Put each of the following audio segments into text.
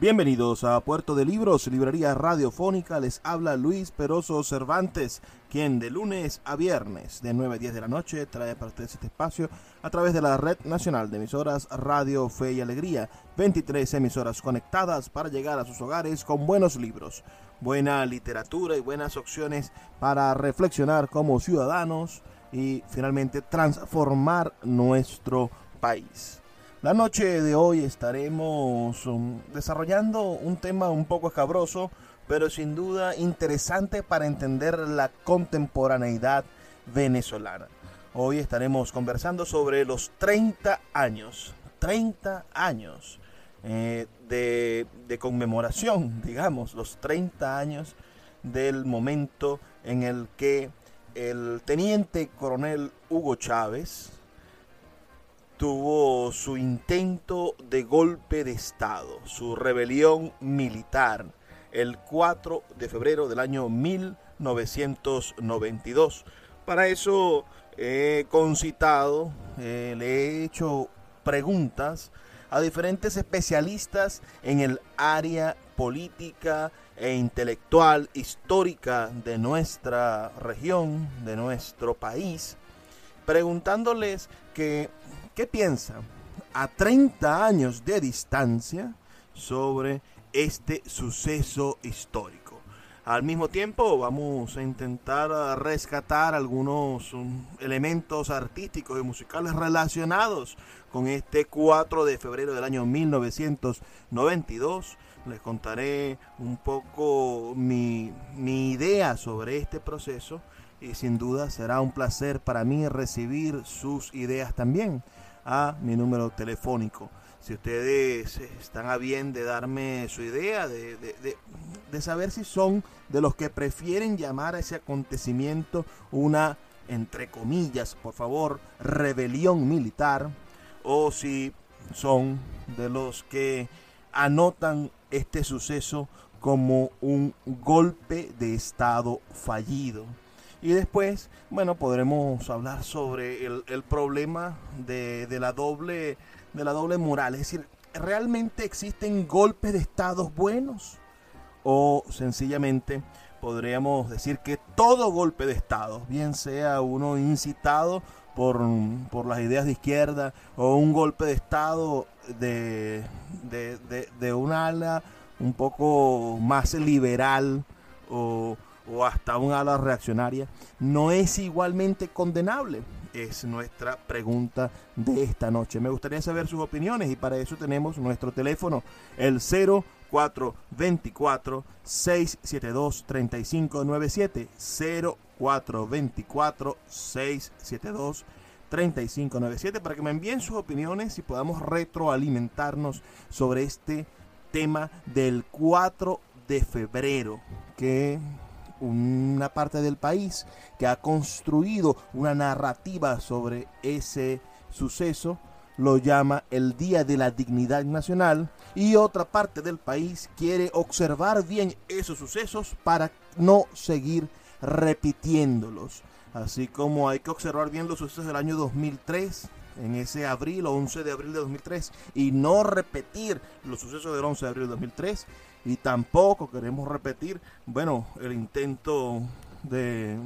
Bienvenidos a Puerto de Libros, librería radiofónica. Les habla Luis Peroso Cervantes, quien de lunes a viernes de 9 a 10 de la noche trae para ustedes este espacio a través de la Red Nacional de Emisoras Radio Fe y Alegría. 23 emisoras conectadas para llegar a sus hogares con buenos libros, buena literatura y buenas opciones para reflexionar como ciudadanos y finalmente transformar nuestro país. La noche de hoy estaremos um, desarrollando un tema un poco escabroso, pero sin duda interesante para entender la contemporaneidad venezolana. Hoy estaremos conversando sobre los 30 años, 30 años eh, de, de conmemoración, digamos, los 30 años del momento en el que el teniente coronel Hugo Chávez, tuvo su intento de golpe de Estado, su rebelión militar, el 4 de febrero del año 1992. Para eso he concitado, eh, le he hecho preguntas a diferentes especialistas en el área política e intelectual histórica de nuestra región, de nuestro país, preguntándoles que ¿Qué piensa a 30 años de distancia sobre este suceso histórico? Al mismo tiempo vamos a intentar rescatar algunos um, elementos artísticos y musicales relacionados con este 4 de febrero del año 1992. Les contaré un poco mi, mi idea sobre este proceso y sin duda será un placer para mí recibir sus ideas también a mi número telefónico. Si ustedes están a bien de darme su idea, de, de, saber si son de los que prefieren llamar a ese acontecimiento una, entre comillas, por favor, rebelión militar, o si son de los que anotan este suceso como un golpe de Estado fallido. Y después, bueno, podremos hablar sobre el, problema de, la doble, de la doble moral. Es decir, ¿realmente existen golpes de estados buenos? O sencillamente podríamos decir que todo golpe de estado, bien sea uno incitado por, por las ideas de izquierda o un golpe de estado de, de, de, de un ala un poco más liberal o o hasta un ala reaccionaria, no es igualmente condenable? Es nuestra pregunta de esta noche. Me gustaría saber sus opiniones y para eso tenemos nuestro teléfono, el 0424 672 3597 0424 672 3597 para que me envíen sus opiniones y podamos retroalimentarnos sobre este tema del 4 de febrero que una parte del país que ha construido una narrativa sobre ese suceso, lo llama el Día de la Dignidad Nacional y otra parte del país quiere observar bien esos sucesos para no seguir repitiéndolos. Así como hay que observar bien los sucesos del año 2003, en ese abril o 11 de abril de 2003, y no repetir los sucesos del 11 de abril de 2003, y tampoco queremos repetir, bueno, el intento de,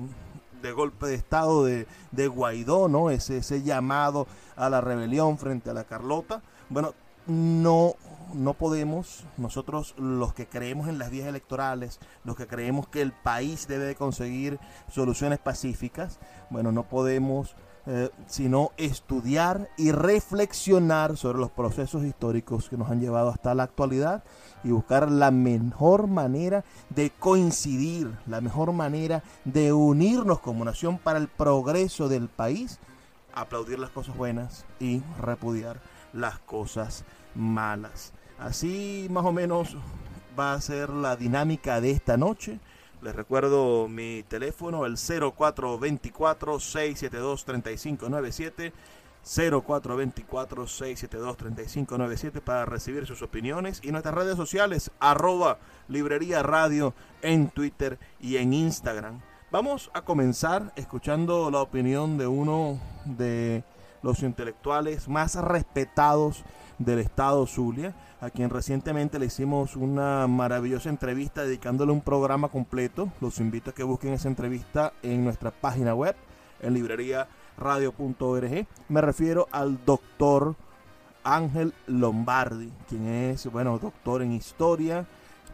golpe de Estado de, Guaidó, ¿no? Ese, ese llamado a la rebelión frente a la Carlota. Bueno, no, no podemos, nosotros los que creemos en las vías electorales, los que creemos que el país debe de conseguir soluciones pacíficas, bueno, no podemos eh, sino estudiar y reflexionar sobre los procesos históricos que nos han llevado hasta la actualidad y buscar la mejor manera de coincidir, la mejor manera de unirnos como nación para el progreso del país, aplaudir las cosas buenas y repudiar las cosas malas. Así más o menos va a ser la dinámica de esta noche. Les recuerdo mi teléfono, el 0424-672-3597. 0424-672-3597 para recibir sus opiniones y nuestras redes sociales, arroba librería radio en Twitter y en Instagram. Vamos a comenzar escuchando la opinión de uno de los intelectuales más respetados del estado Zulia, a quien recientemente le hicimos una maravillosa entrevista dedicándole un programa completo. Los invito a que busquen esa entrevista en nuestra página web, en libreriaradio.org. Me refiero al doctor Ángel Lombardi, quien es, bueno, doctor en historia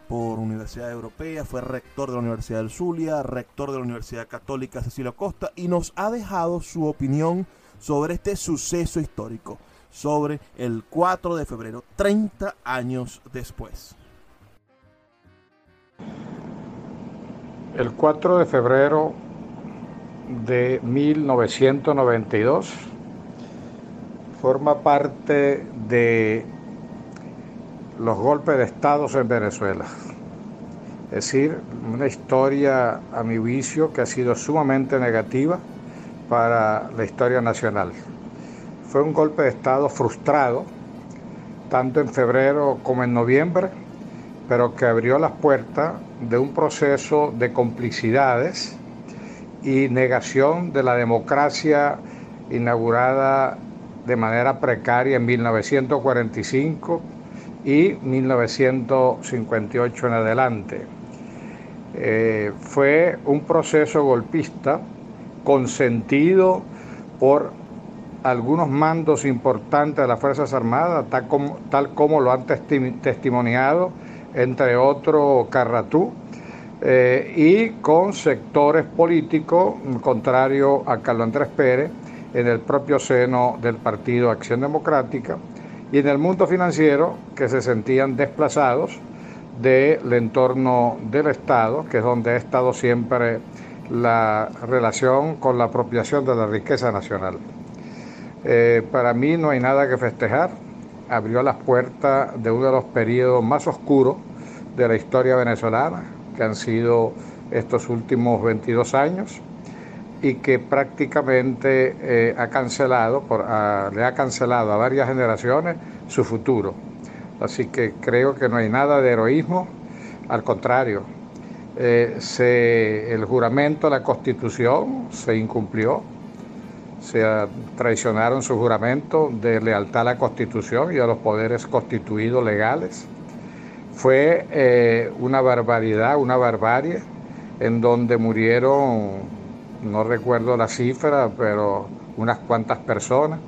por Universidad Europea, fue rector de la Universidad del Zulia, rector de la Universidad Católica Cecilio Costa y nos ha dejado su opinión sobre este suceso histórico sobre el 4 de febrero, 30 años después. El 4 de febrero de 1992 forma parte de los golpes de Estado en Venezuela. Es decir, una historia, a mi juicio, que ha sido sumamente negativa para la historia nacional. Fue un golpe de Estado frustrado, tanto en febrero como en noviembre, pero que abrió las puertas de un proceso de complicidades y negación de la democracia inaugurada de manera precaria en 1945 y 1958 en adelante. Eh, fue un proceso golpista consentido por algunos mandos importantes de las Fuerzas Armadas, tal como, tal como lo han testimoniado, entre otros Carratú, eh, y con sectores políticos contrarios a Carlos Andrés Pérez en el propio seno del Partido Acción Democrática y en el mundo financiero que se sentían desplazados del entorno del Estado, que es donde ha estado siempre la relación con la apropiación de la riqueza nacional. Eh, para mí no hay nada que festejar. Abrió las puertas de uno de los periodos más oscuros de la historia venezolana, que han sido estos últimos 22 años, y que prácticamente eh, ha cancelado, le ha cancelado a varias generaciones su futuro. Así que creo que no hay nada de heroísmo, al contrario, eh, el juramento a la Constitución se incumplió se traicionaron su juramento de lealtad a la Constitución y a los poderes constituidos legales. Fue eh, una barbaridad, una barbarie, en donde murieron, no recuerdo la cifra, pero unas cuantas personas.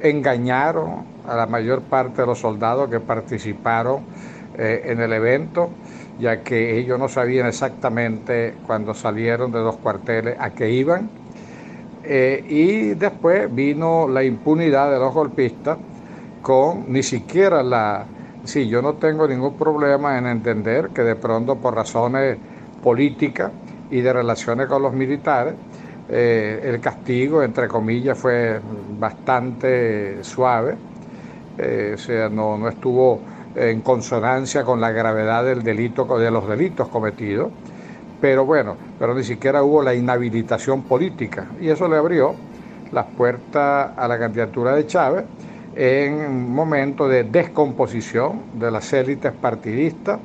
Engañaron a la mayor parte de los soldados que participaron eh, en el evento, ya que ellos no sabían exactamente cuando salieron de los cuarteles a qué iban eh, y después vino la impunidad de los golpistas con ni siquiera la... Sí, yo no tengo ningún problema en entender que de pronto por razones políticas y de relaciones con los militares, eh, el castigo, entre comillas, fue bastante suave, eh, o sea, no, no estuvo en consonancia con la gravedad del delito, de los delitos cometidos pero bueno, pero ni siquiera hubo la inhabilitación política. Y eso le abrió las puertas a la candidatura de Chávez en un momento de descomposición de las élites partidistas,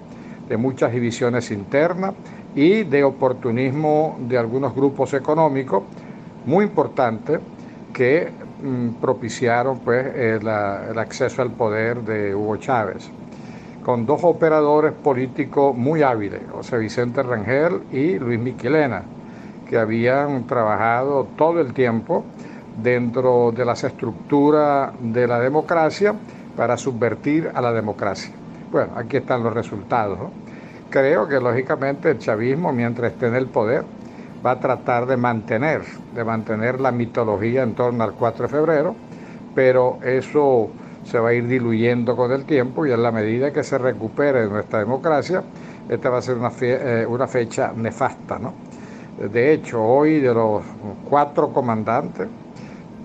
de muchas divisiones internas y de oportunismo de algunos grupos económicos muy importantes que mm, propiciaron pues, el acceso al poder de Hugo Chávez con dos operadores políticos muy hábiles, José Vicente Rangel y Luis Miquelena, que habían trabajado todo el tiempo dentro de las estructuras de la democracia para subvertir a la democracia. Bueno, aquí están los resultados. Creo que lógicamente el chavismo, mientras esté en el poder, va a tratar de mantener, de mantener la mitología en torno al 4 de febrero, pero eso se va a ir diluyendo con el tiempo y en la medida que se recupere nuestra democracia, esta va a ser una, eh, una fecha nefasta. ¿no? De hecho, hoy de los cuatro comandantes,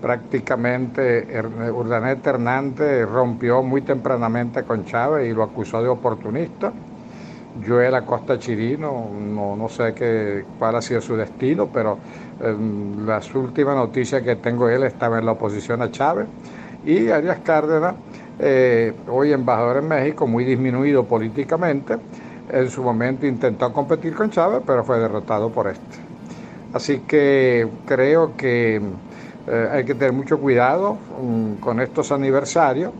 prácticamente Urdanet Hernández rompió muy tempranamente con Chávez y lo acusó de oportunista. Joel Acosta Chirino, no, no sé qué, cuál ha sido su destino, pero em, las últimas noticias que tengo él estaba en la oposición a Chávez. Y Arias Cárdenas, eh, hoy embajador en México, muy disminuido políticamente, en su momento intentó competir con Chávez, pero fue derrotado por este. Así que creo que eh, hay que tener mucho cuidado mm, con estos aniversarios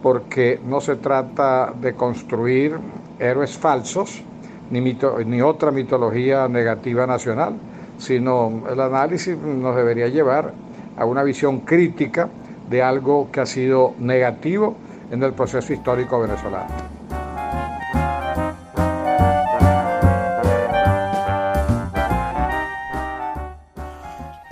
porque no se trata de construir héroes falsos ni, ni otra mitología negativa nacional, sino el análisis nos debería llevar a una visión crítica de algo que ha sido negativo en el proceso histórico venezolano.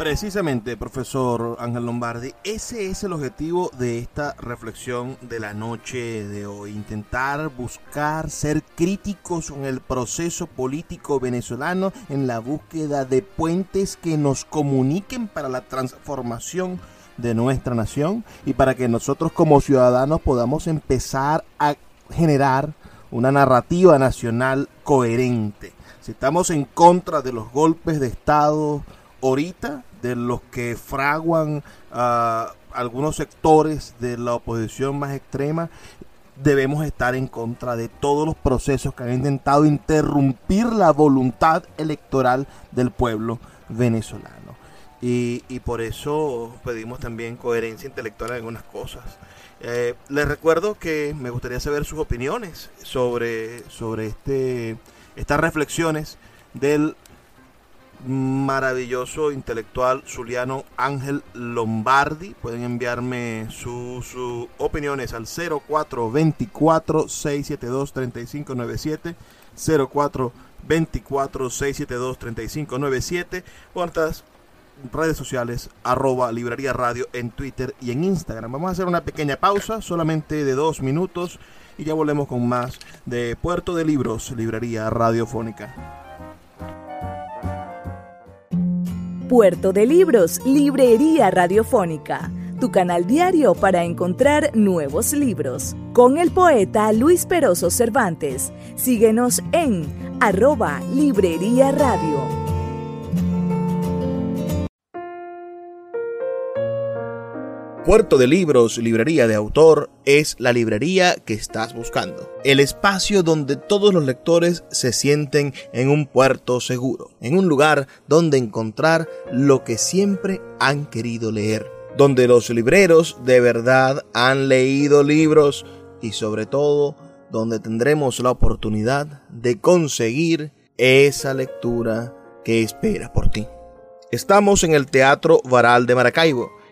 Precisamente, profesor Ángel Lombardi, ese es el objetivo de esta reflexión de la noche de hoy, intentar buscar ser críticos con el proceso político venezolano en la búsqueda de puentes que nos comuniquen para la transformación de nuestra nación y para que nosotros como ciudadanos podamos empezar a generar una narrativa nacional coherente. Si estamos en contra de los golpes de Estado ahorita, de los que fraguan a algunos sectores de la oposición más extrema, debemos estar en contra de todos los procesos que han intentado interrumpir la voluntad electoral del pueblo venezolano. Y, por eso pedimos también coherencia intelectual en algunas cosas. Eh, les recuerdo que me gustaría saber sus opiniones sobre, sobre este, estas reflexiones del maravilloso intelectual zuliano Ángel Lombardi. Pueden enviarme sus opiniones al 0424-672-3597. 0424-672-3597 o estas redes sociales arroba librería radio en Twitter y en Instagram. Vamos a hacer una pequeña pausa, solamente de dos minutos, y ya volvemos con más de Puerto de Libros, librería radiofónica. Puerto de Libros, Librería Radiofónica, tu canal diario para encontrar nuevos libros. Con el poeta Luis Peroso Cervantes. Síguenos en arroba Librería Radio. Puerto de Libros, librería de autor, es la librería que estás buscando. El espacio donde todos los lectores se sienten en un puerto seguro, en un lugar donde encontrar lo que siempre han querido leer, donde los libreros de verdad han leído libros y sobre todo donde tendremos la oportunidad de conseguir esa lectura que espera por ti. Estamos en el Teatro Varal de Maracaibo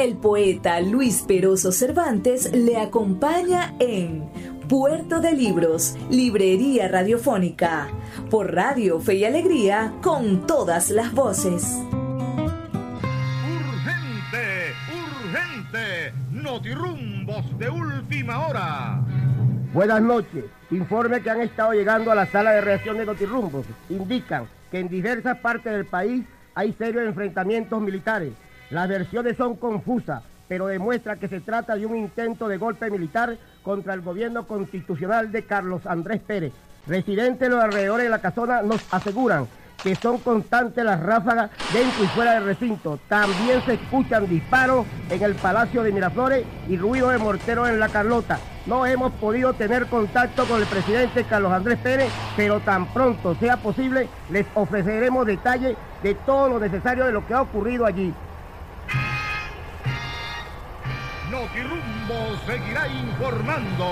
El poeta Luis Peroso Cervantes le acompaña en Puerto de Libros, Librería Radiofónica, por Radio Fe y Alegría, con todas las voces. Urgente, urgente, notirumbos de última hora. Buenas noches. Informe que han estado llegando a la sala de reacción de Notirumbos indican que en diversas partes del país hay serios enfrentamientos militares las versiones son confusas, pero demuestra que se trata de un intento de golpe militar contra el gobierno constitucional de Carlos Andrés Pérez. Residentes de los alrededores de la casona nos aseguran que son constantes las ráfagas dentro y fuera del recinto. También se escuchan disparos en el Palacio de Miraflores y ruido de morteros en la Carlota. No hemos podido tener contacto con el presidente Carlos Andrés Pérez, pero tan pronto sea posible les ofreceremos detalles de todo lo necesario de lo que ha ocurrido allí. Notirumbo seguirá informando.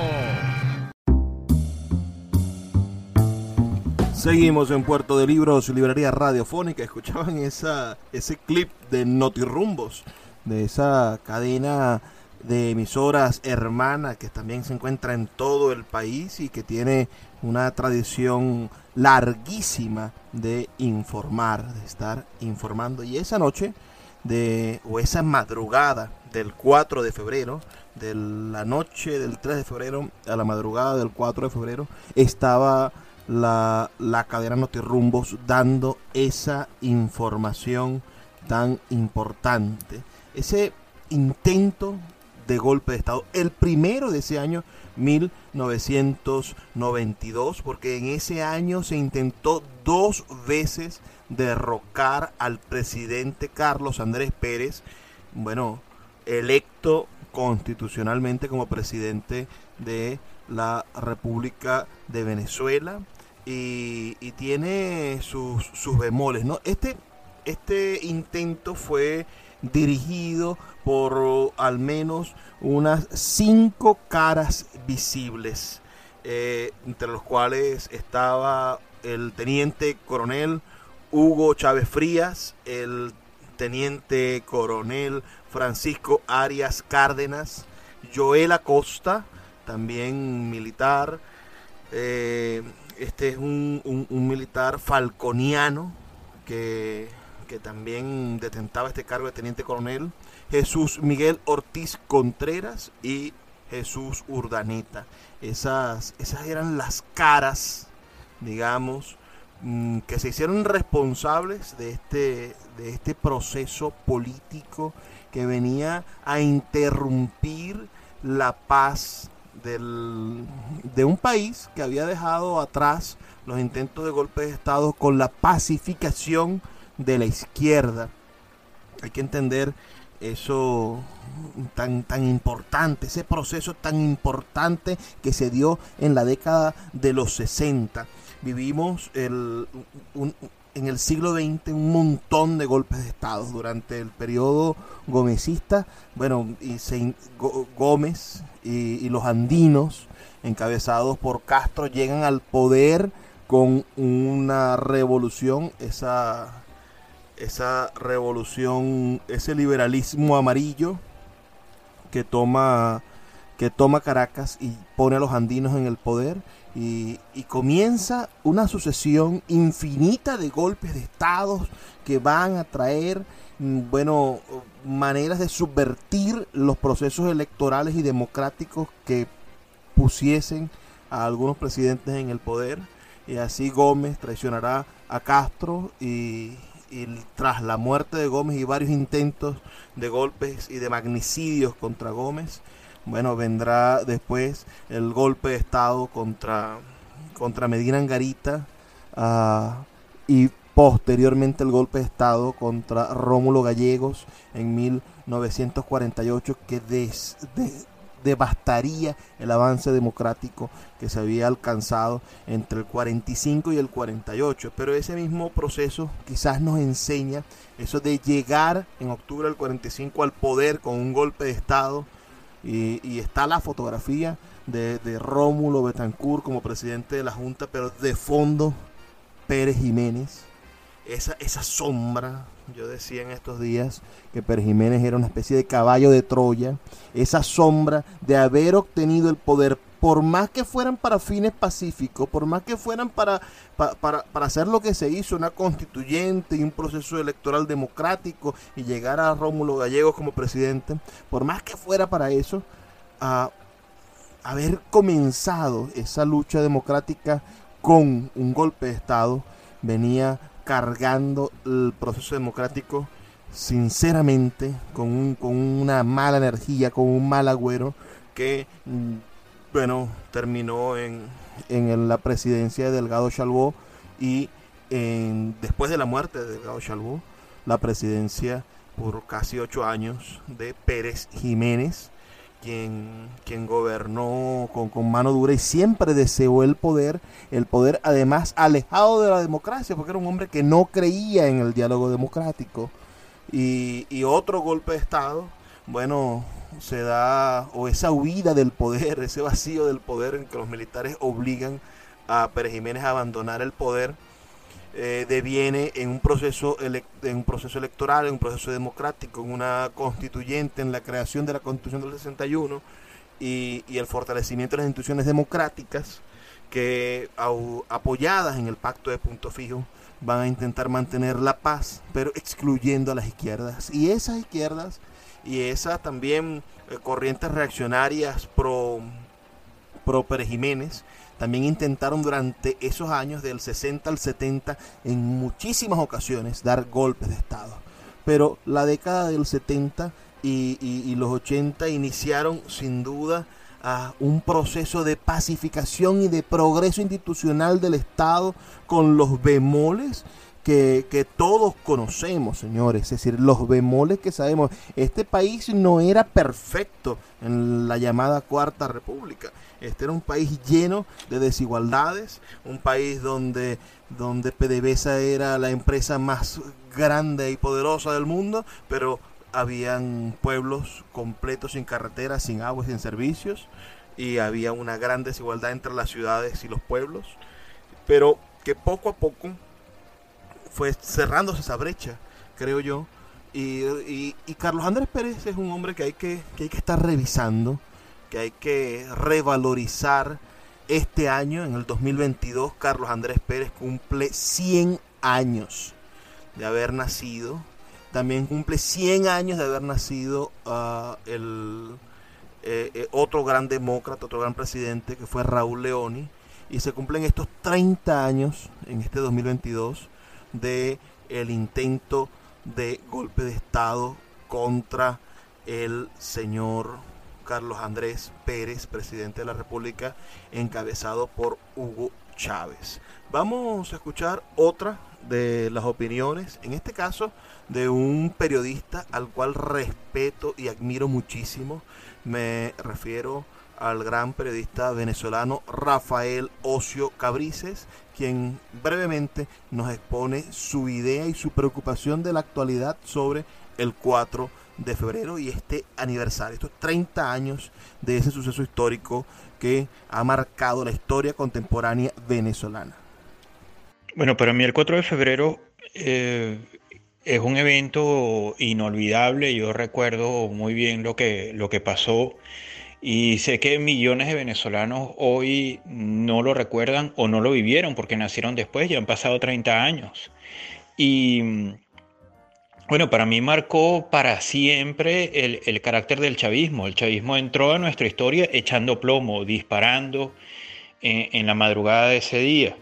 Seguimos en Puerto de Libros, librería radiofónica. Escuchaban ese clip de Notirumbos, de esa cadena de emisoras hermanas que también se encuentra en todo el país y que tiene una tradición larguísima de informar, de estar informando. Y esa noche de, o esa madrugada del 4 de febrero, de la noche del 3 de febrero a la madrugada del 4 de febrero, estaba la, la cadena Notirrumbos dando esa información tan importante. Ese intento de golpe de Estado, el primero de ese año 1992, porque en ese año se intentó dos veces derrocar al presidente Carlos Andrés Pérez, bueno, electo constitucionalmente como presidente de la República de Venezuela y, tiene sus, sus bemoles, ¿no? Este, este intento fue dirigido por al menos unas cinco caras visibles, eh, entre los cuales estaba el teniente coronel Hugo Chávez Frías, el teniente coronel Francisco Arias Cárdenas, Joel Acosta, también militar, eh, este es un, un, militar falconiano que que también detentaba este cargo de teniente coronel, Jesús Miguel Ortiz Contreras y Jesús Urdaneta. Esas, esas eran las caras, digamos, mm, que se hicieron responsables de este, de este proceso político que venía a interrumpir la paz del, de un país que había dejado atrás los intentos de golpe de Estado con la pacificación de la izquierda. Hay que entender eso tan, tan importante, ese proceso tan importante que se dio en la década de los 60. Vivimos el, en el siglo XX un montón de golpes de Estado durante el periodo gomecista. Bueno, y se, Gómez y, y los andinos, encabezados por Castro, llegan al poder con una revolución, esa esa revolución, ese liberalismo amarillo que toma, que toma Caracas y pone a los andinos en el poder y, comienza una sucesión infinita de golpes de estados que van a traer, mm, bueno, maneras de subvertir los procesos electorales y democráticos que pusiesen a algunos presidentes en el poder. Y así Gómez traicionará a Castro y tras la muerte de Gómez y varios intentos de golpes y de magnicidios contra Gómez, bueno, vendrá después el golpe de Estado contra, contra Medina Angarita uh, y posteriormente el golpe de Estado contra Rómulo Gallegos en 1948 que des, de, devastaría el avance democrático que se había alcanzado entre el 45 y el 48. Pero ese mismo proceso quizás nos enseña eso de llegar en octubre del 45 al poder con un golpe de Estado. Y, está la fotografía de, de Rómulo Betancourt como presidente de la Junta, pero de fondo Pérez Jiménez. Esa, esa sombra yo decía en estos días que Pérez Jiménez era una especie de caballo de Troya, esa sombra de haber obtenido el poder, por más que fueran para fines pacíficos, por más que fueran para, para, para, hacer lo que se hizo, una constituyente y un proceso electoral democrático y llegar a Rómulo Gallegos como presidente, por más que fuera para eso, a haber comenzado esa lucha democrática con un golpe de Estado, venía cargando el proceso democrático sinceramente con, un, con una mala energía, con un mal agüero que, bueno, terminó en, en la presidencia de Delgado Chalbó y en, después de la muerte de Delgado Chalbó, la presidencia por casi ocho años de Pérez Jiménez quien, quien gobernó con, con, mano dura y siempre deseó el poder, el poder además alejado de la democracia, porque era un hombre que no creía en el diálogo democrático. Y, y otro golpe de Estado, bueno, se da, o esa huida del poder, ese vacío del poder en que los militares obligan a Pérez Jiménez a abandonar el poder, eh, deviene en un, proceso en un proceso electoral, en un proceso democrático, en una constituyente, en la creación de la constitución del 61 y, y el fortalecimiento de las instituciones democráticas que apoyadas en el pacto de punto fijo van a intentar mantener la paz, pero excluyendo a las izquierdas. Y esas izquierdas y esas también eh, corrientes reaccionarias pro, pro Jiménez también intentaron durante esos años del 60 al 70 en muchísimas ocasiones dar golpes de Estado. Pero la década del 70 y, y los 80 iniciaron sin duda a un proceso de pacificación y de progreso institucional del Estado con los bemoles que, todos conocemos, señores. Es decir, los bemoles que sabemos. Este país no era perfecto en la llamada Cuarta República. Este era un país lleno de desigualdades, un país donde, donde PDVSA era la empresa más grande y poderosa del mundo, pero habían pueblos completos sin carreteras, sin agua, sin servicios, y había una gran desigualdad entre las ciudades y los pueblos, pero que poco a poco fue cerrándose esa brecha, creo yo. Y, Carlos Andrés Pérez es un hombre que hay que, que hay que estar revisando, que hay que revalorizar. Este año, en el 2022, Carlos Andrés Pérez cumple 100 años de haber nacido. También cumple 100 años de haber nacido ah, el eh, eh, otro gran demócrata, otro gran presidente, que fue Raúl Leoni. Y se cumplen estos 30 años en este 2022 de el intento de golpe de Estado contra el señor Carlos Andrés Pérez, presidente de la República, encabezado por Hugo Chávez. Vamos a escuchar otra de las opiniones, en este caso de un periodista al cual respeto y admiro muchísimo. Me refiero al gran periodista venezolano Rafael Ocio Cabrices, quien brevemente nos expone su idea y su preocupación de la actualidad sobre el 4 de febrero y este aniversario, estos 30 años de ese suceso histórico que ha marcado la historia contemporánea venezolana. Bueno, para mí el 4 de febrero eh, es un evento inolvidable. Yo recuerdo muy bien lo que, lo que pasó y sé que millones de venezolanos hoy no lo recuerdan o no lo vivieron porque nacieron después, ya han pasado 30 años. Y bueno, para mí marcó para siempre el, carácter del chavismo. El chavismo entró a nuestra historia echando plomo, disparando en, la madrugada de ese día.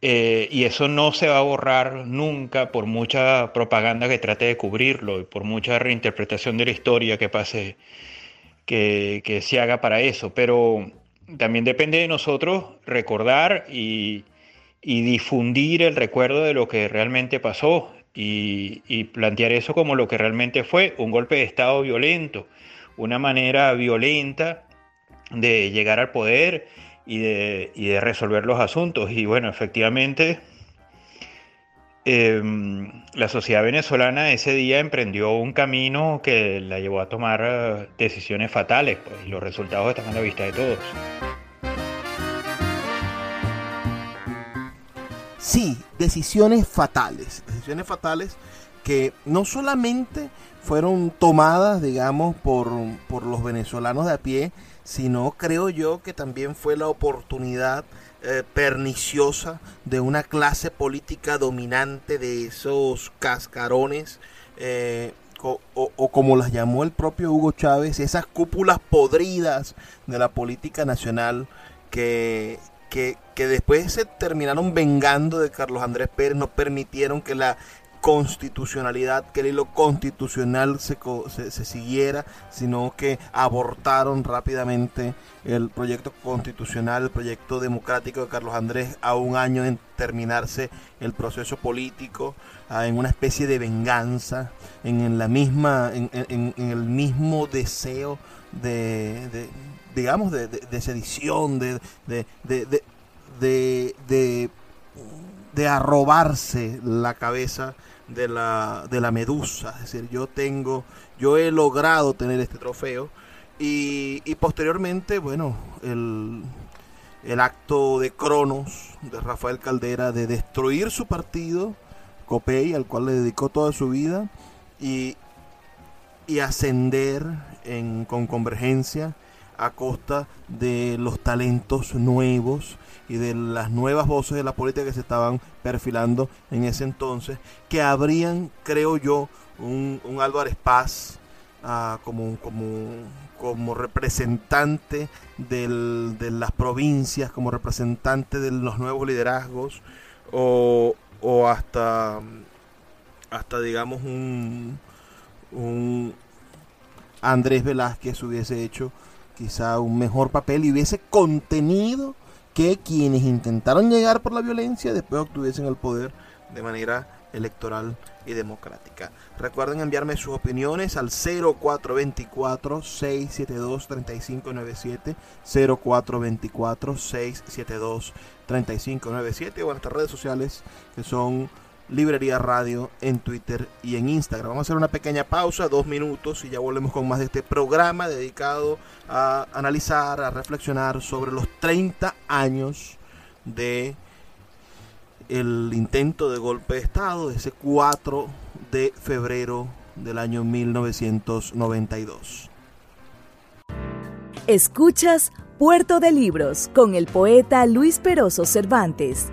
Eh, y eso no se va a borrar nunca por mucha propaganda que trate de cubrirlo y por mucha reinterpretación de la historia que pase que, se haga para eso, pero también depende de nosotros recordar y, difundir el recuerdo de lo que realmente pasó y, plantear eso como lo que realmente fue, un golpe de Estado violento, una manera violenta de llegar al poder y de, y de resolver los asuntos. Y bueno, efectivamente Em, la sociedad venezolana ese día emprendió un camino que la llevó a tomar eh, decisiones fatales, pues, y los resultados están a la vista de todos. Sí, decisiones fatales, decisiones fatales que no solamente fueron tomadas, digamos, por, por los venezolanos de a pie, sino creo yo que también fue la oportunidad eh, perniciosa de una clase política dominante de esos cascarones eh, o, como las llamó el propio Hugo Chávez, esas cúpulas podridas de la política nacional que, que, que después se terminaron vengando de Carlos Andrés Pérez, no permitieron que la constitucionalidad, que el hilo constitucional se, se, siguiera, sino que abortaron rápidamente el proyecto constitucional, el proyecto democrático de Carlos Andrés a un año en terminarse el proceso político, en una especie de venganza, en, la misma, en, el mismo deseo de, digamos, de, de, sedición, de, de, de, de, arrobarse la cabeza de la, de la medusa. Es decir, yo tengo, yo he logrado tener este trofeo y, y posteriormente, bueno, el, el acto de Cronos de Rafael Caldera de destruir su partido, COPEI, al cual le dedicó toda su vida, y, y ascender en, con convergencia a costa de los talentos nuevos y de las nuevas voces de la política que se estaban perfilando en ese entonces, que habrían, creo yo, un, un Álvarez Paz ah, como, como, como representante del, de las provincias, como representante de los nuevos liderazgos, o, o hasta, hasta digamos un, un Andrés Velázquez hubiese hecho quizá un mejor papel y hubiese contenido que quienes intentaron llegar por la violencia después obtuviesen el poder de manera electoral y democrática. Recuerden enviarme sus opiniones al 0424-672-3597, 0424-672-3597 o en nuestras redes sociales que son Librería Radio en Twitter y en Instagram. Vamos a hacer una pequeña pausa, dos minutos, y ya volvemos con más de este programa dedicado a analizar, a reflexionar sobre los 30 años de el intento de golpe de Estado, ese 4 de febrero del año 1992. Escuchas Puerto de Libros con el poeta Luis Peroso Cervantes.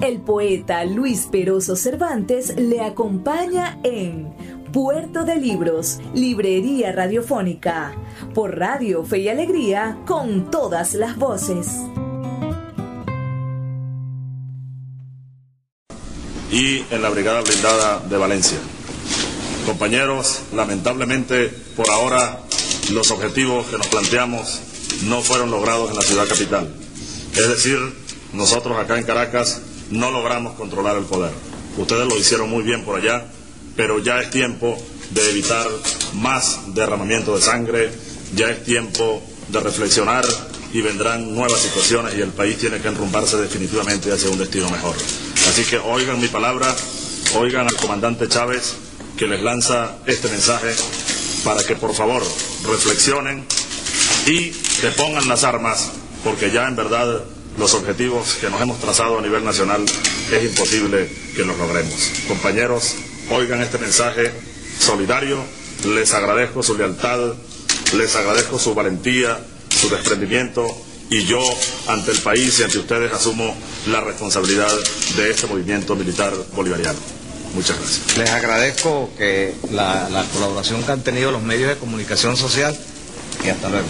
El poeta Luis Peroso Cervantes le acompaña en Puerto de Libros, Librería Radiofónica, por Radio Fe y Alegría, con todas las voces. Y en la Brigada Blindada de Valencia. Compañeros, lamentablemente por ahora los objetivos que nos planteamos no fueron logrados en la ciudad capital. Es decir, nosotros acá en Caracas no logramos controlar el poder. Ustedes lo hicieron muy bien por allá, pero ya es tiempo de evitar más derramamiento de sangre, ya es tiempo de reflexionar y vendrán nuevas situaciones y el país tiene que enrumbarse definitivamente hacia un destino mejor. Así que oigan mi palabra, oigan al comandante Chávez que les lanza este mensaje para que por favor reflexionen y que pongan las armas, porque ya en verdad los objetivos que nos hemos trazado a nivel nacional es imposible que los logremos. Compañeros, oigan este mensaje solidario, les agradezco su lealtad, les agradezco su valentía, su desprendimiento y yo ante el país y ante ustedes asumo la responsabilidad de este movimiento militar bolivariano. Muchas gracias. Les agradezco que la, la colaboración que han tenido los medios de comunicación social y hasta luego.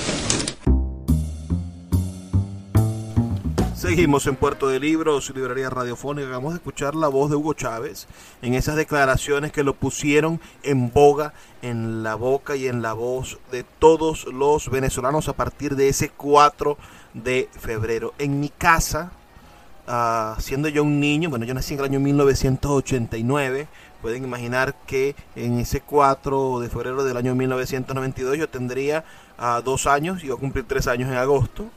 Seguimos en Puerto de Libros, librería radiofónica. Acabamos de escuchar la voz de Hugo Chávez en esas declaraciones que lo pusieron en boga, en la boca y en la voz de todos los venezolanos a partir de ese 4 de febrero. En mi casa, uh, siendo yo un niño, bueno, yo nací en el año 1989. Pueden imaginar que en ese 4 de febrero del año 1992 yo tendría uh, dos años, iba a cumplir tres años en agosto.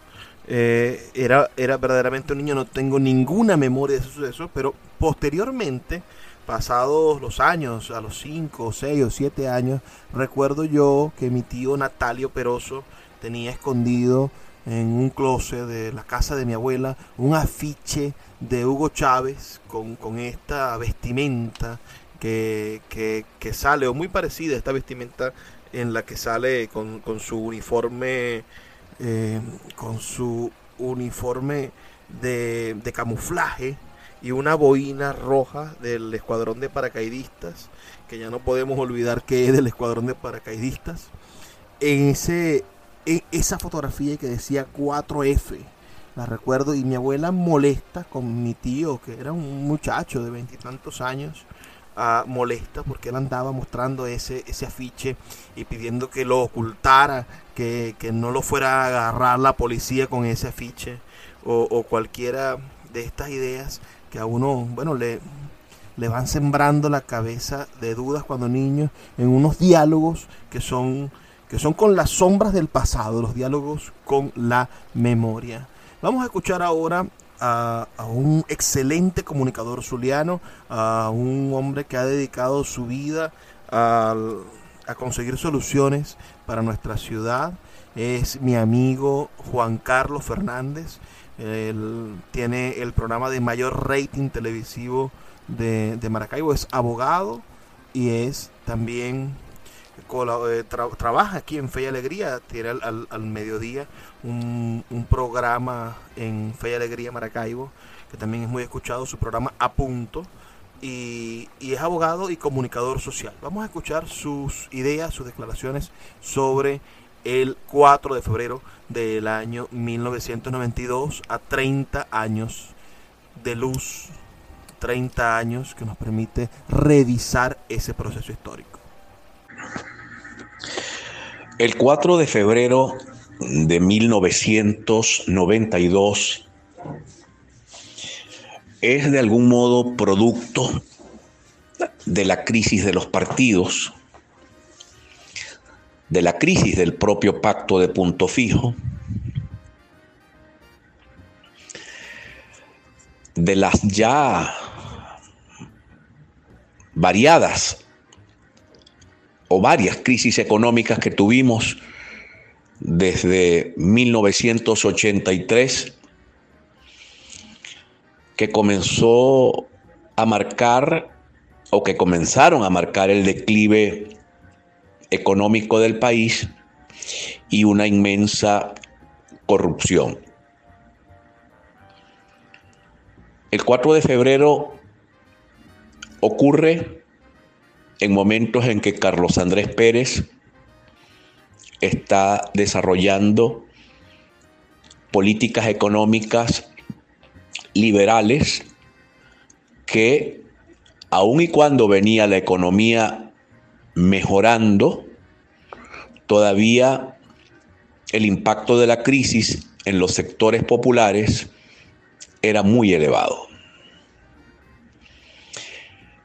Eh, era, era verdaderamente un niño, no tengo ninguna memoria de ese suceso, pero posteriormente, pasados los años, a los 5, 6 o 7 años, recuerdo yo que mi tío Natalio Peroso tenía escondido en un closet de la casa de mi abuela un afiche de Hugo Chávez con, esta vestimenta que, que, sale, o muy parecida a esta vestimenta en la que sale con, con su uniforme, eh, con su uniforme de, camuflaje y una boina roja del escuadrón de paracaidistas, que ya no podemos olvidar que es del escuadrón de paracaidistas. En ese, e, esa fotografía que decía 4F. La recuerdo y mi abuela molesta con mi tío, que era un muchacho de veintitantos años, uh, molesta porque él andaba mostrando ese, ese afiche y pidiendo que lo ocultara, que, no lo fuera a agarrar la policía con ese afiche o, o cualquiera de estas ideas que a uno, bueno, le, le van sembrando la cabeza de dudas cuando niños en unos diálogos que son que son con las sombras del pasado, los diálogos con la memoria. Vamos a escuchar ahora a, un excelente comunicador zuliano, a un hombre que ha dedicado su vida a, a conseguir soluciones para nuestra ciudad. Es mi amigo Juan Carlos Fernández. Él tiene el programa de mayor rating televisivo de, de Maracaibo. Es abogado y es también eh, trabaja aquí en Fe y Alegría, tiene al, mediodía un, programa en Fe y Alegría Maracaibo, que también es muy escuchado, su programa A Punto, y, es abogado y comunicador social. Vamos a escuchar sus ideas, sus declaraciones sobre el 4 de febrero del año 1992 a 30 años de luz, 30 años que nos permite revisar ese proceso histórico. El 4 de febrero de 1992 es de algún modo producto de la crisis de los partidos, de la crisis del propio pacto de punto fijo, de las ya variadas o varias crisis económicas que tuvimos desde 1983, que comenzó a marcar o que comenzaron a marcar el declive económico del país y una inmensa corrupción. El 4 de febrero ocurre en momentos en que Carlos Andrés Pérez está desarrollando políticas económicas liberales que, aun y cuando venía la economía mejorando, todavía el impacto de la crisis en los sectores populares era muy elevado.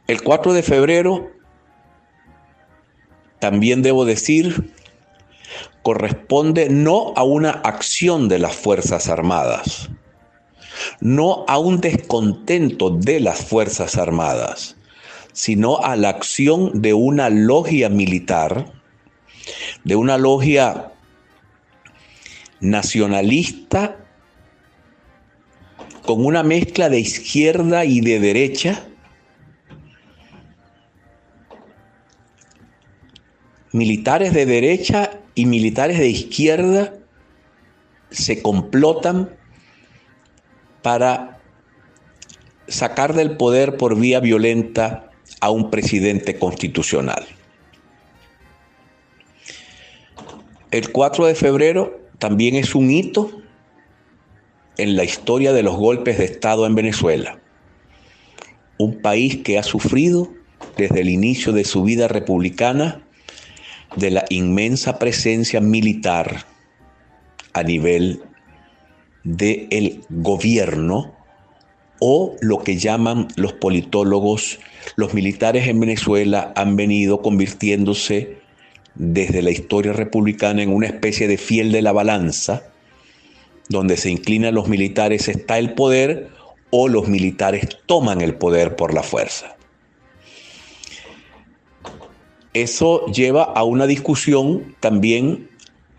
El 4 de febrero también debo decir, corresponde no a una acción de las Fuerzas Armadas, no a un descontento de las Fuerzas Armadas, sino a la acción de una logia militar, de una logia nacionalista con una mezcla de izquierda y de derecha, militares de derecha y militares de izquierda se complotan para sacar del poder por vía violenta a un presidente constitucional. El 4 de febrero también es un hito en la historia de los golpes de Estado en Venezuela, un país que ha sufrido desde el inicio de su vida republicana de la inmensa presencia militar a nivel del gobierno o lo que llaman los politólogos, los militares en Venezuela han venido convirtiéndose desde la historia republicana en una especie de fiel de la balanza, donde se inclinan los militares está el poder o los militares toman el poder por la fuerza. Eso lleva a una discusión también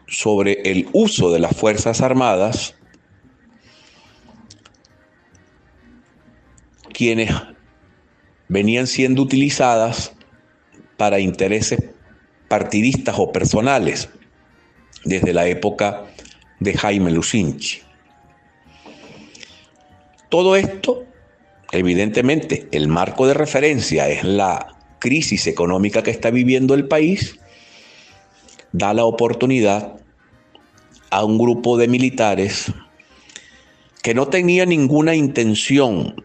sobre el uso de las Fuerzas Armadas, quienes venían siendo utilizadas para intereses partidistas o personales desde la época de Jaime Lucinchi. Todo esto, evidentemente, el marco de referencia es la crisis económica que está viviendo el país, da la oportunidad a un grupo de militares que no tenía ninguna intención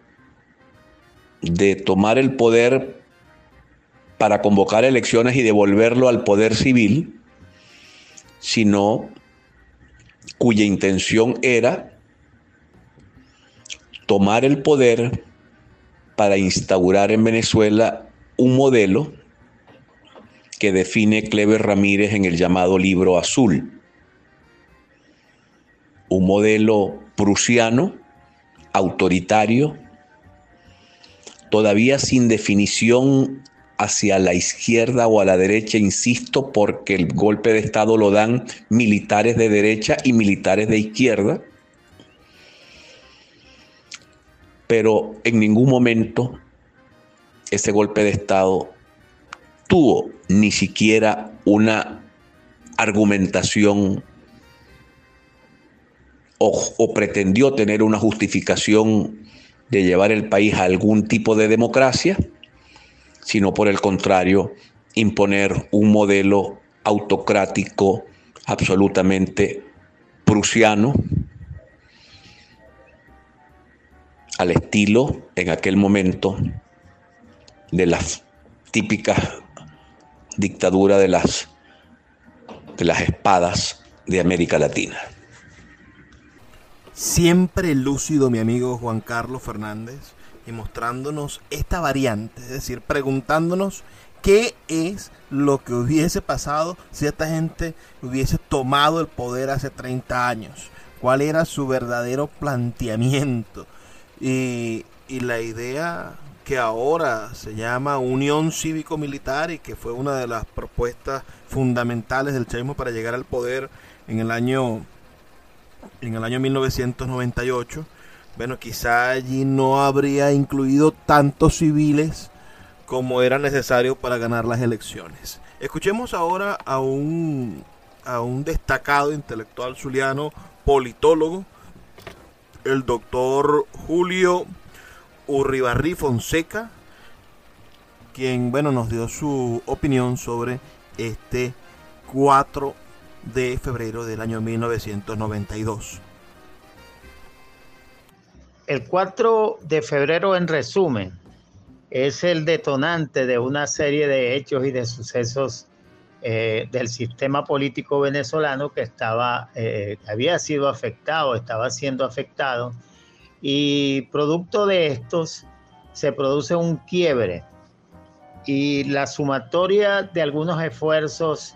de tomar el poder para convocar elecciones y devolverlo al poder civil, sino cuya intención era tomar el poder para instaurar en Venezuela un modelo que define Clever Ramírez en el llamado libro azul. Un modelo prusiano, autoritario, todavía sin definición hacia la izquierda o a la derecha, insisto, porque el golpe de Estado lo dan militares de derecha y militares de izquierda, pero en ningún momento ese golpe de Estado tuvo ni siquiera una argumentación o, pretendió tener una justificación de llevar el país a algún tipo de democracia, sino por el contrario, imponer un modelo autocrático absolutamente prusiano, al estilo en aquel momento de las típicas dictaduras de las, de las espadas de América Latina. Siempre lúcido mi amigo Juan Carlos Fernández y mostrándonos esta variante, es decir, preguntándonos qué es lo que hubiese pasado si esta gente hubiese tomado el poder hace 30 años, cuál era su verdadero planteamiento y, y la idea que ahora se llama Unión Cívico-Militar y que fue una de las propuestas fundamentales del chavismo para llegar al poder en el año en el año 1998. Bueno, quizá allí no habría incluido tantos civiles como era necesario para ganar las elecciones. Escuchemos ahora a un, a un destacado intelectual zuliano, politólogo, el doctor Julio Urribarri Fonseca, quien, bueno, nos dio su opinión sobre este 4 de febrero del año 1992. El 4 de febrero, en resumen, es el detonante de una serie de hechos y de sucesos eh, del sistema político venezolano que estaba, eh, había sido afectado, estaba siendo afectado y producto de estos se produce un quiebre y la sumatoria de algunos esfuerzos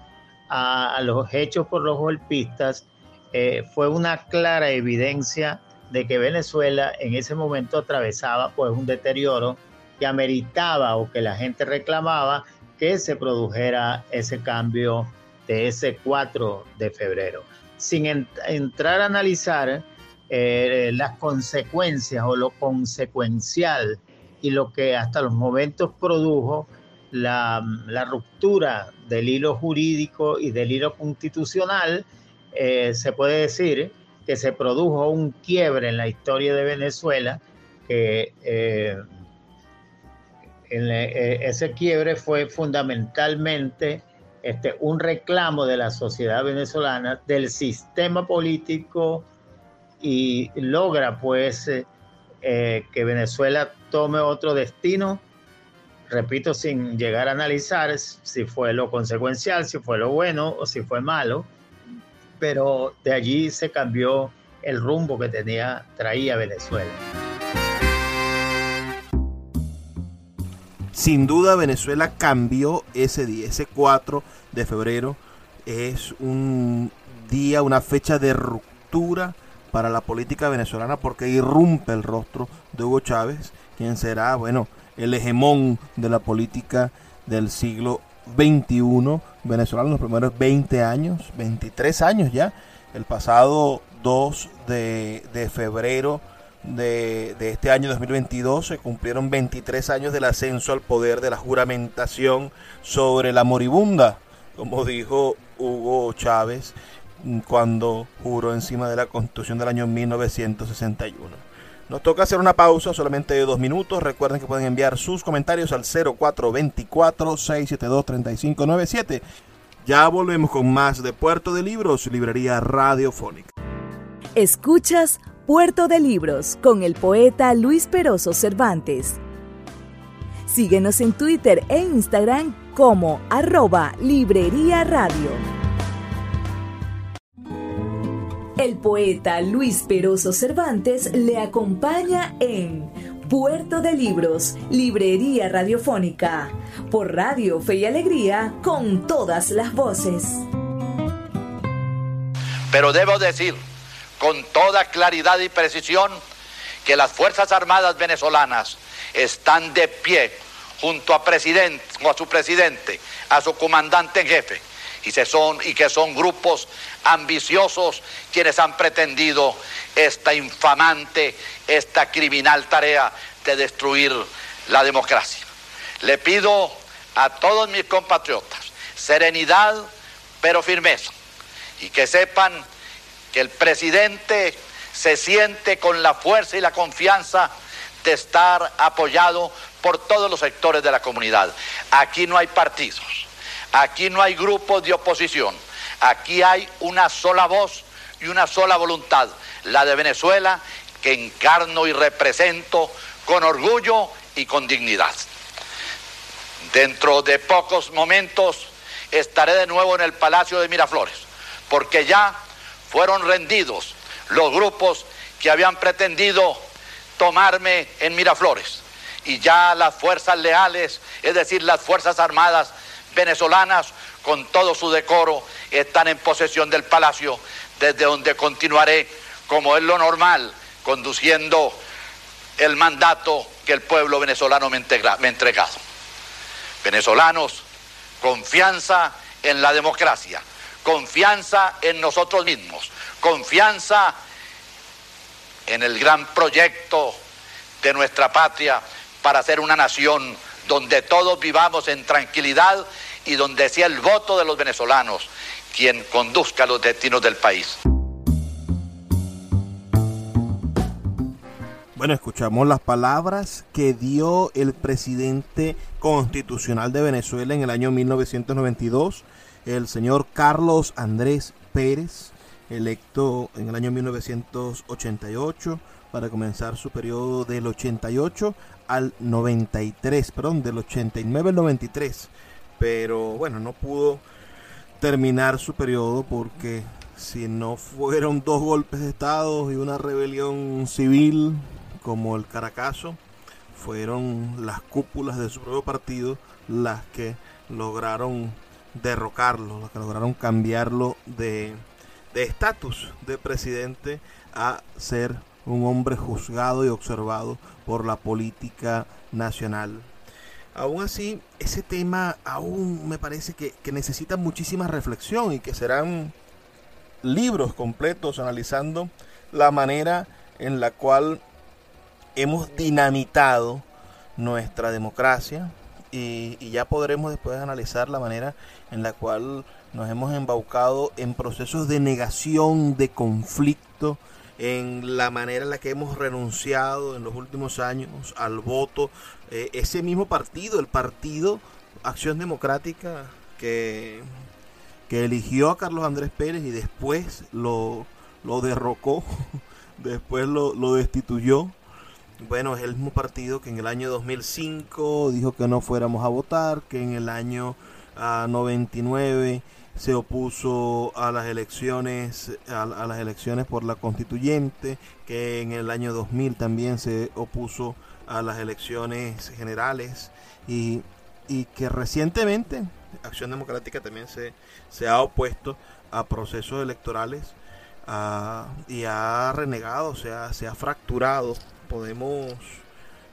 a, los hechos por los golpistas eh, fue una clara evidencia de que Venezuela en ese momento atravesaba pues un deterioro que ameritaba o que la gente reclamaba que se produjera ese cambio de ese 4 de febrero. Sin entrar a analizar eh, las consecuencias o lo consecuencial y lo que hasta los momentos produjo la, ruptura del hilo jurídico y del hilo constitucional, eh, se puede decir que se produjo un quiebre en la historia de Venezuela, que eh, ese quiebre fue fundamentalmente este, un reclamo de la sociedad venezolana, del sistema político y logra pues eh, eh, que Venezuela tome otro destino, repito, sin llegar a analizar si fue lo consecuencial, si fue lo bueno o si fue malo, pero de allí se cambió el rumbo que tenía, traía Venezuela. Sin duda Venezuela cambió ese día, ese 4 de febrero es un día, una fecha de ruptura para la política venezolana porque irrumpe el rostro de Hugo Chávez, quien será, bueno, el hegemón de la política del siglo XXI venezolano, los primeros 20 años, 23 años ya. El pasado 2 de, de febrero de, de, este año 2022 se cumplieron 23 años del ascenso al poder de la juramentación sobre la moribunda, como dijo Hugo Chávez cuando juró encima de la constitución del año 1961. Nos toca hacer una pausa solamente de dos minutos. Recuerden que pueden enviar sus comentarios al 0424-672-3597. Ya volvemos con más de Puerto de Libros, librería radiofónica. Escuchas Puerto de Libros con el poeta Luis Peroso Cervantes. Síguenos en Twitter e Instagram como arroba Librería Radio. El poeta Luis Peroso Cervantes le acompaña en Puerto de Libros, Librería Radiofónica, por Radio Fe y Alegría, con todas las voces. Pero debo decir con toda claridad y precisión que las Fuerzas Armadas venezolanas están de pie junto a, presidente, a su presidente, a su comandante en jefe, y, se son, y que son grupos ambiciosos quienes han pretendido esta infamante, esta criminal tarea de destruir la democracia. Le pido a todos mis compatriotas serenidad, pero firmeza, y que sepan que el presidente se siente con la fuerza y la confianza de estar apoyado por todos los sectores de la comunidad. Aquí no hay partidos, aquí no hay grupos de oposición, aquí hay una sola voz y una sola voluntad, la de Venezuela, que encarno y represento con orgullo y con dignidad. Dentro de pocos momentos estaré de nuevo en el Palacio de Miraflores, porque ya fueron rendidos los grupos que habían pretendido tomarme en Miraflores. Y ya las fuerzas leales, es decir, las Fuerzas Armadas venezolanas, con todo su decoro, están en posesión del palacio, desde donde continuaré, como es lo normal, conduciendo el mandato que el pueblo venezolano me, ha entregado. Venezolanos, confianza en la democracia confianza en nosotros mismos, confianza en el gran proyecto de nuestra patria para ser una nación donde todos vivamos en tranquilidad y donde sea el voto de los venezolanos quien conduzca los destinos del país. Bueno, escuchamos las palabras que dio el presidente constitucional de Venezuela en el año 1992 el señor Carlos Andrés Pérez, electo en el año 1988 para comenzar su periodo del 88 al 93, perdón, del 89 al 93. Pero bueno, no pudo terminar su periodo porque si no fueron dos golpes de Estado y una rebelión civil como el Caracazo, fueron las cúpulas de su propio partido las que lograron derrocarlo, los que lograron cambiarlo de estatus de presidente a ser un hombre juzgado y observado por la política nacional. Aún así, ese tema aún me parece que, que, necesita muchísima reflexión y que serán libros completos analizando la manera en la cual hemos dinamitado nuestra democracia, y, ya podremos después analizar la manera en la cual nos hemos embaucado en procesos de negación, de conflicto, en la manera en la que hemos renunciado en los últimos años al voto. Eh, ese mismo partido, el partido Acción Democrática, que, que eligió a Carlos Andrés Pérez y después lo, lo derrocó, después lo, lo destituyó bueno, es el mismo partido que en el año 2005 dijo que no fuéramos a votar, que en el año 99 ah, se opuso a las elecciones a, las elecciones por la constituyente, que en el año 2000 también se opuso a las elecciones generales y, y que recientemente Acción Democrática también se, se ha opuesto a procesos electorales ah, y ha renegado, o sea, se ha fracturado. Podemos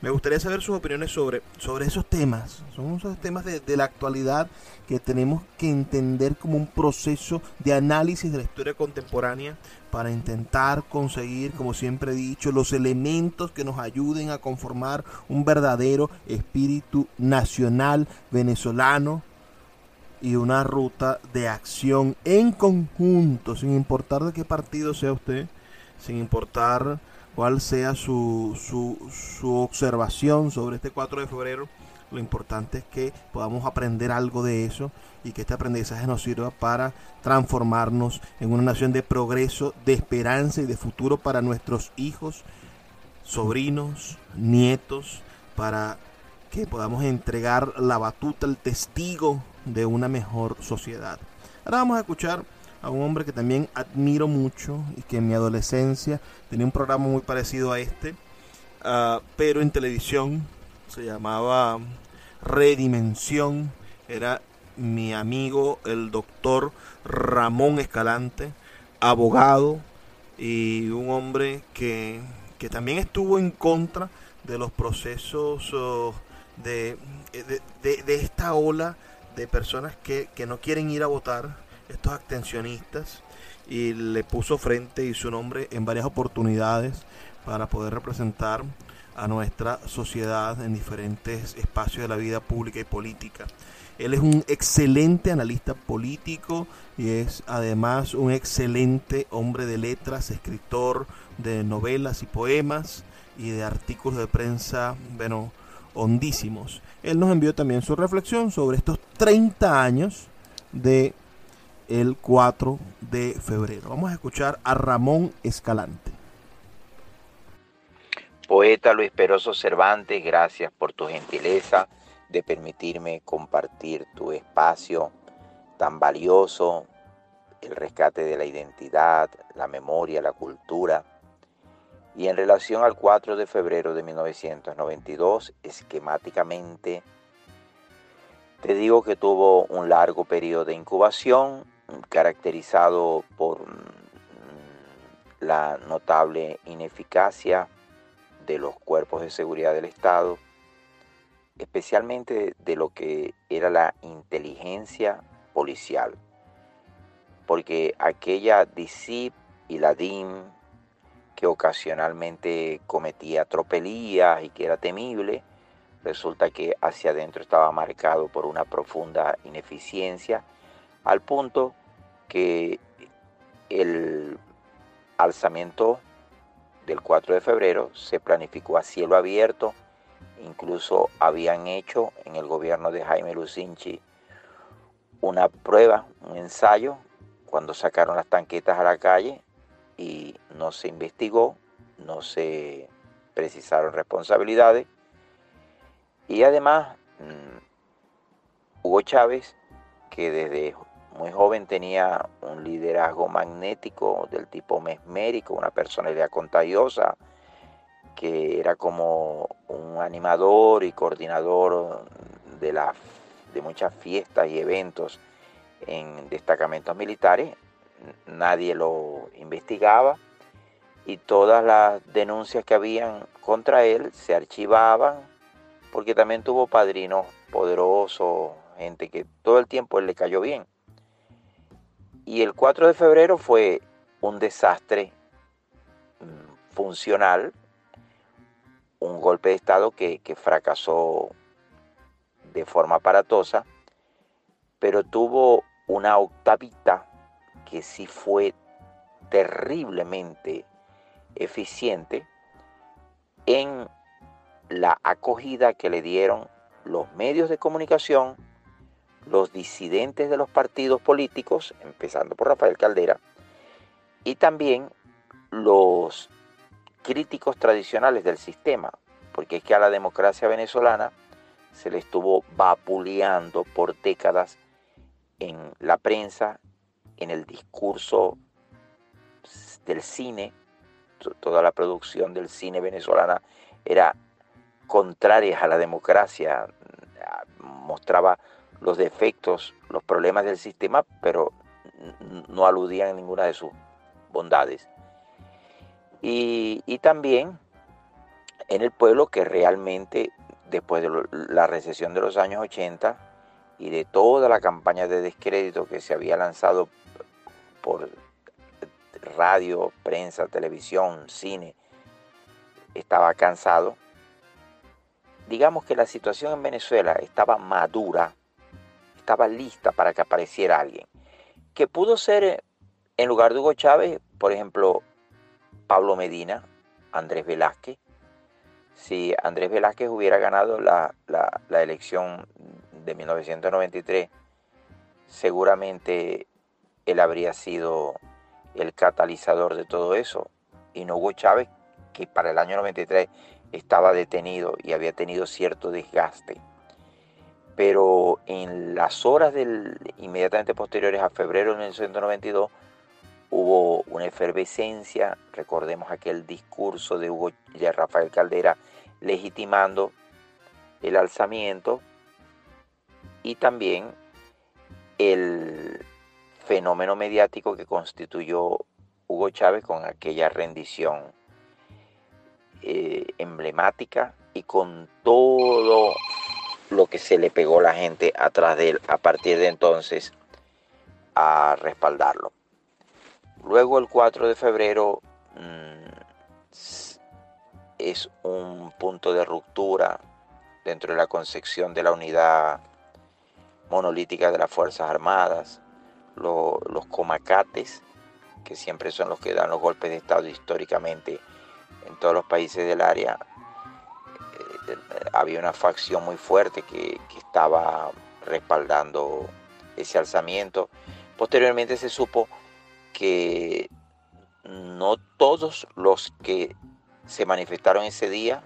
Me gustaría saber sus opiniones sobre, sobre esos temas. Son esos temas de, de la actualidad que tenemos que entender como un proceso de análisis de la historia contemporánea para intentar conseguir, como siempre he dicho, los elementos que nos ayuden a conformar un verdadero espíritu nacional venezolano y una ruta de acción en conjunto, sin importar de qué partido sea usted, sin importar cuál sea su, su, su observación sobre este 4 de febrero. Lo importante es que podamos aprender algo de eso y que este aprendizaje nos sirva para transformarnos en una nación de progreso, de esperanza y de futuro para nuestros hijos, sobrinos, nietos, para que podamos entregar la batuta, el testigo de una mejor sociedad. Ahora vamos a escuchar a un hombre que también admiro mucho y que en mi adolescencia tenía un programa muy parecido a este, uh, pero en televisión se llamaba Redimensión, era mi amigo el doctor Ramón Escalante, abogado y un hombre que, que también estuvo en contra de los procesos uh, de, de, de, de, esta ola de personas que, que no quieren ir a votar, estos abstencionistas, y le puso frente y su nombre en varias oportunidades para poder representar a nuestra sociedad en diferentes espacios de la vida pública y política. Él es un excelente analista político y es además un excelente hombre de letras, escritor de novelas y poemas y de artículos de prensa, bueno, hondísimos. Él nos envió también su reflexión sobre estos 30 años de el 4 de febrero. Vamos a escuchar a Ramón Escalante. Poeta Luis Peroso Cervantes, gracias por tu gentileza de permitirme compartir tu espacio tan valioso, el rescate de la identidad, la memoria, la cultura. Y en relación al 4 de febrero de 1992, esquemáticamente, te digo que tuvo un largo periodo de incubación caracterizado por la notable ineficacia de los cuerpos de seguridad del Estado, especialmente de lo que era la inteligencia policial, porque aquella DICIP y la DIM, que ocasionalmente cometía tropelías y que era temible, resulta que hacia adentro estaba marcado por una profunda ineficiencia, al punto que el alzamiento del 4 de febrero se planificó a cielo abierto, incluso habían hecho en el gobierno de Jaime Lucinchi una prueba, un ensayo, cuando sacaron las tanquetas a la calle y no se investigó, no se precisaron responsabilidades. Y además mm, Hugo Chávez, que desde muy joven tenía un liderazgo magnético del tipo mesmérico, una personalidad contagiosa, que era como un animador y coordinador de, de muchas fiestas y eventos en destacamentos militares. Nadie lo investigaba y todas las denuncias que habían contra él se archivaban porque también tuvo padrinos poderosos, gente que todo el tiempo él le cayó bien. Y el 4 de febrero fue un desastre mm, funcional, un golpe de Estado que, que fracasó de forma aparatosa, pero tuvo una octavita que sí fue terriblemente eficiente en la acogida que le dieron los medios de comunicación los disidentes de los partidos políticos, empezando por Rafael Caldera, y también los críticos tradicionales del sistema, porque es que a la democracia venezolana se le estuvo vapuleando por décadas en la prensa, en el discurso del cine, toda la producción del cine venezolana era contraria a la democracia, mostraba los defectos, los problemas del sistema, pero no aludían a ninguna de sus bondades. Y, también en el pueblo que realmente después de la recesión de los años 80 y de toda la campaña de descrédito que se había lanzado por radio, prensa, televisión, cine, estaba cansado. Digamos que la situación en Venezuela estaba madura, estaba lista para que apareciera alguien, que pudo ser eh, en lugar de Hugo Chávez, por ejemplo, Pablo Medina, Andrés Velázquez. Si Andrés Velázquez hubiera ganado la, la elección de 1993, seguramente él habría sido el catalizador de todo eso. Y no Hugo Chávez, que para el año 93 estaba detenido y había tenido cierto desgaste. Pero en las horas inmediatamente posteriores a febrero de 1992 hubo una efervescencia, recordemos aquel discurso de Hugo de Rafael Caldera legitimando el alzamiento y también el fenómeno mediático que constituyó Hugo Chávez con aquella rendición eh, emblemática y con todo lo que se le pegó la gente atrás de él a partir de entonces a respaldarlo. Luego el 4 de febrero mm, es un punto de ruptura dentro de la concepción de la unidad monolítica de las Fuerzas Armadas, los comacates, que siempre son los que dan los golpes de Estado históricamente en todos los países del área, había una facción muy fuerte que, que estaba respaldando ese alzamiento. Posteriormente se supo que no todos los que se manifestaron ese día,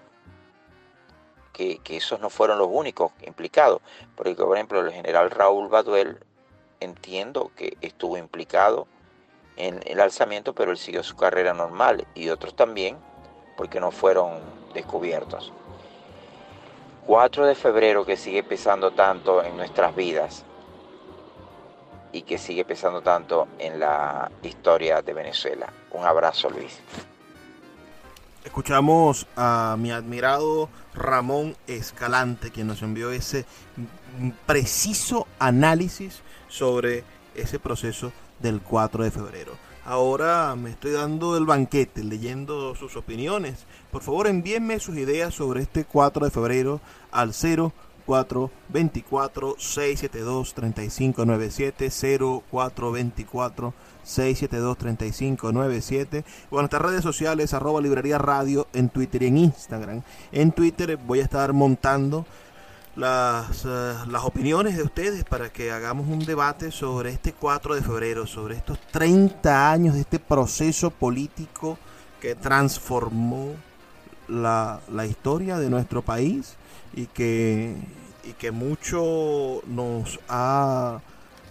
que, que, esos no fueron los únicos implicados, porque por ejemplo el general Raúl Baduel entiendo que estuvo implicado en el alzamiento, pero él siguió su carrera normal y otros también, porque no fueron descubiertos. 4 de febrero que sigue pesando tanto en nuestras vidas y que sigue pesando tanto en la historia de Venezuela. Un abrazo Luis. Escuchamos a mi admirado Ramón Escalante, quien nos envió ese preciso análisis sobre ese proceso del 4 de febrero. Ahora me estoy dando el banquete leyendo sus opiniones. Por favor envíenme sus ideas sobre este 4 de febrero al 0424 672 3597 0424 672 3597 o en nuestras redes sociales arroba librería radio en Twitter y en Instagram. En Twitter voy a estar montando las, eh, las opiniones de ustedes para que hagamos un debate sobre este 4 de febrero, sobre estos 30 años de este proceso político que transformó la, la historia de nuestro país y que, y que mucho nos ha,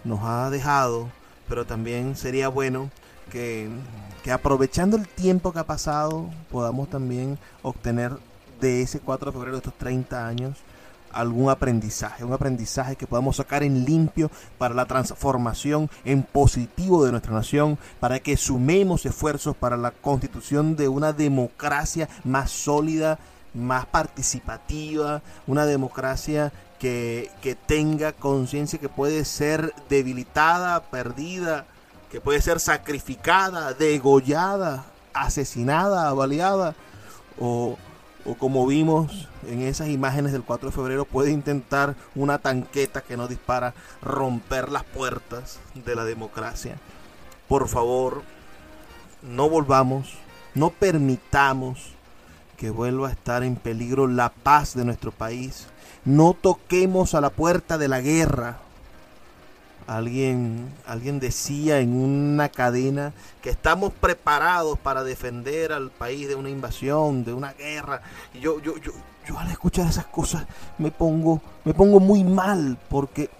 nos ha dejado, pero también sería bueno que, que aprovechando el tiempo que ha pasado podamos también obtener de ese 4 de febrero estos 30 años algún aprendizaje, un aprendizaje que podamos sacar en limpio para la transformación en positivo de nuestra nación, para que sumemos esfuerzos para la constitución de una democracia más sólida, más participativa, una democracia que, que tenga conciencia que puede ser debilitada, perdida, que puede ser sacrificada, degollada, asesinada, avaliada o o como vimos en esas imágenes del 4 de febrero, puede intentar una tanqueta que no dispara romper las puertas de la democracia. Por favor, no volvamos, no permitamos que vuelva a estar en peligro la paz de nuestro país. No toquemos a la puerta de la guerra Alguien, alguien decía en una cadena que estamos preparados para defender al país de una invasión, de una guerra. Y yo, yo, yo, yo al escuchar esas cosas me pongo, me pongo muy mal porque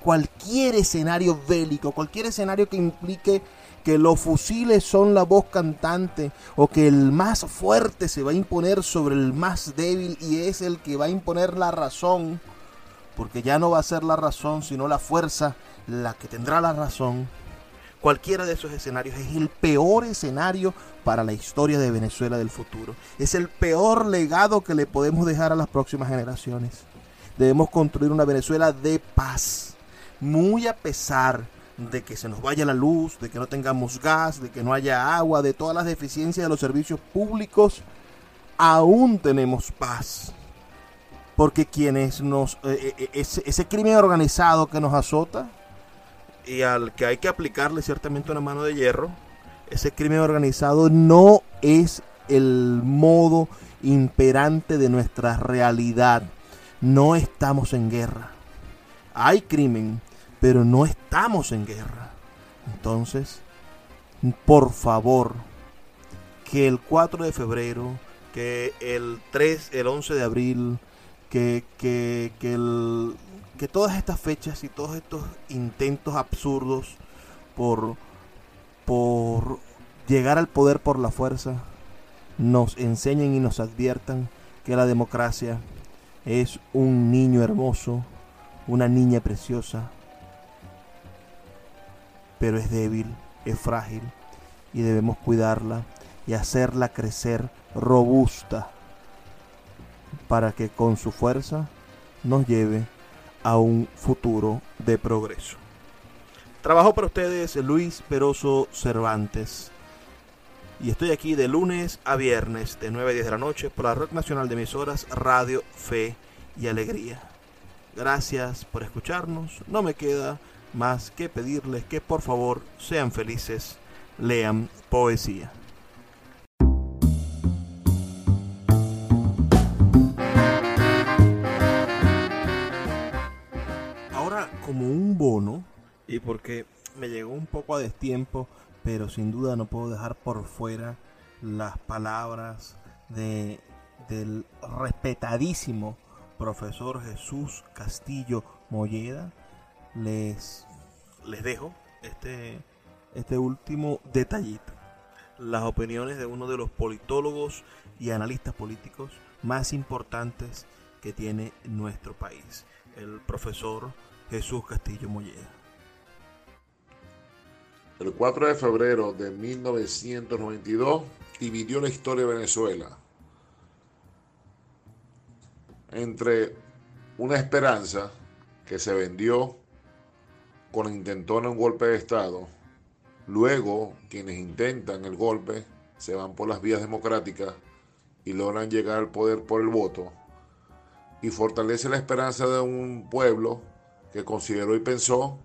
cualquier escenario bélico, cualquier escenario que implique que los fusiles son la voz cantante o que el más fuerte se va a imponer sobre el más débil y es el que va a imponer la razón, porque ya no va a ser la razón sino la fuerza la que tendrá la razón, Cualquiera de esos escenarios es el peor escenario para la historia de Venezuela del futuro. Es el peor legado que le podemos dejar a las próximas generaciones. Debemos construir una Venezuela de paz, muy a pesar de que se nos vaya la luz, de que no tengamos gas, de que no haya agua, de todas las deficiencias de los servicios públicos, aún tenemos paz. Porque quienes nos... Eh, eh, ese, ese crimen organizado que nos azota y al que hay que aplicarle ciertamente una mano de hierro, ese crimen organizado no es el modo imperante de nuestra realidad. No estamos en guerra. Hay crimen, pero no estamos en guerra. Entonces, por favor, que el 4 de febrero, que el 3, el 11 de abril, que, que, que, el, que todas estas fechas y todos estos intentos absurdos por, por llegar al poder por la fuerza nos enseñen y nos adviertan que la democracia es un niño hermoso, una niña preciosa, pero es débil, es frágil y debemos cuidarla y hacerla crecer robusta para que con su fuerza nos lleve a un futuro de progreso. Trabajo para ustedes Luis Peroso Cervantes y estoy aquí de lunes a viernes de 9 a 10 de la noche por la Red Nacional de Emisoras Radio Fe y Alegría. Gracias por escucharnos. No me queda más que pedirles que por favor sean felices, lean poesía. Me llegó un poco a destiempo, pero sin duda no puedo dejar por fuera las palabras de, del respetadísimo profesor Jesús Castillo Molleda, les, les dejo este, este último detallito. Las opiniones de uno de los politólogos y analistas políticos más importantes que tiene nuestro país, el profesor Jesús Castillo Molleda. El 4 de febrero de 1992 dividió la historia de Venezuela entre una esperanza que se vendió con intentón un golpe de Estado. Luego, quienes intentan el golpe se van por las vías democráticas y logran llegar al poder por el voto. Y fortalece la esperanza de un pueblo que consideró y pensó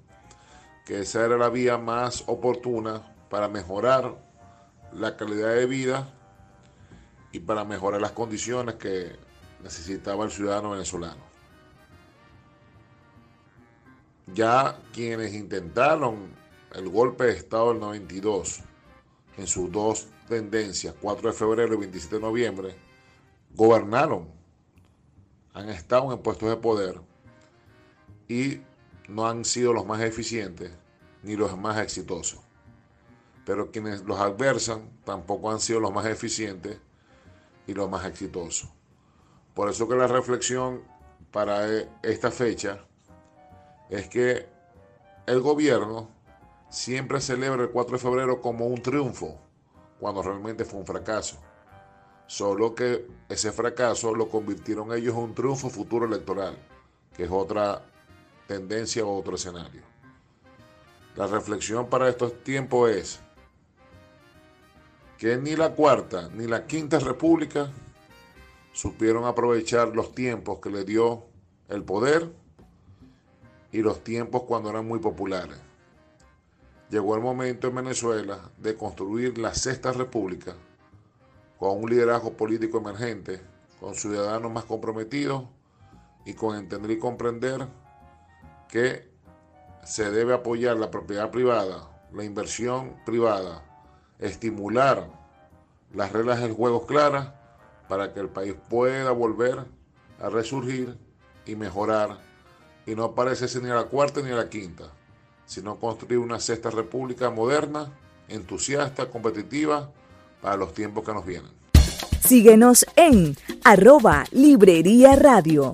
que esa era la vía más oportuna para mejorar la calidad de vida y para mejorar las condiciones que necesitaba el ciudadano venezolano. Ya quienes intentaron el golpe de Estado del 92 en sus dos tendencias, 4 de febrero y 27 de noviembre, gobernaron, han estado en puestos de poder y no han sido los más eficientes ni los más exitosos. Pero quienes los adversan tampoco han sido los más eficientes y los más exitosos. Por eso que la reflexión para esta fecha es que el gobierno siempre celebra el 4 de febrero como un triunfo, cuando realmente fue un fracaso. Solo que ese fracaso lo convirtieron ellos en un triunfo futuro electoral, que es otra tendencia o otro escenario. La reflexión para estos tiempos es que ni la cuarta ni la quinta república supieron aprovechar los tiempos que le dio el poder y los tiempos cuando eran muy populares. Llegó el momento en Venezuela de construir la sexta república con un liderazgo político emergente, con ciudadanos más comprometidos y con entender y comprender que se debe apoyar la propiedad privada, la inversión privada, estimular las reglas del juego claras para que el país pueda volver a resurgir y mejorar y no parece ni a la cuarta ni la quinta, sino construir una sexta república moderna, entusiasta, competitiva para los tiempos que nos vienen. Síguenos en arroba Librería Radio.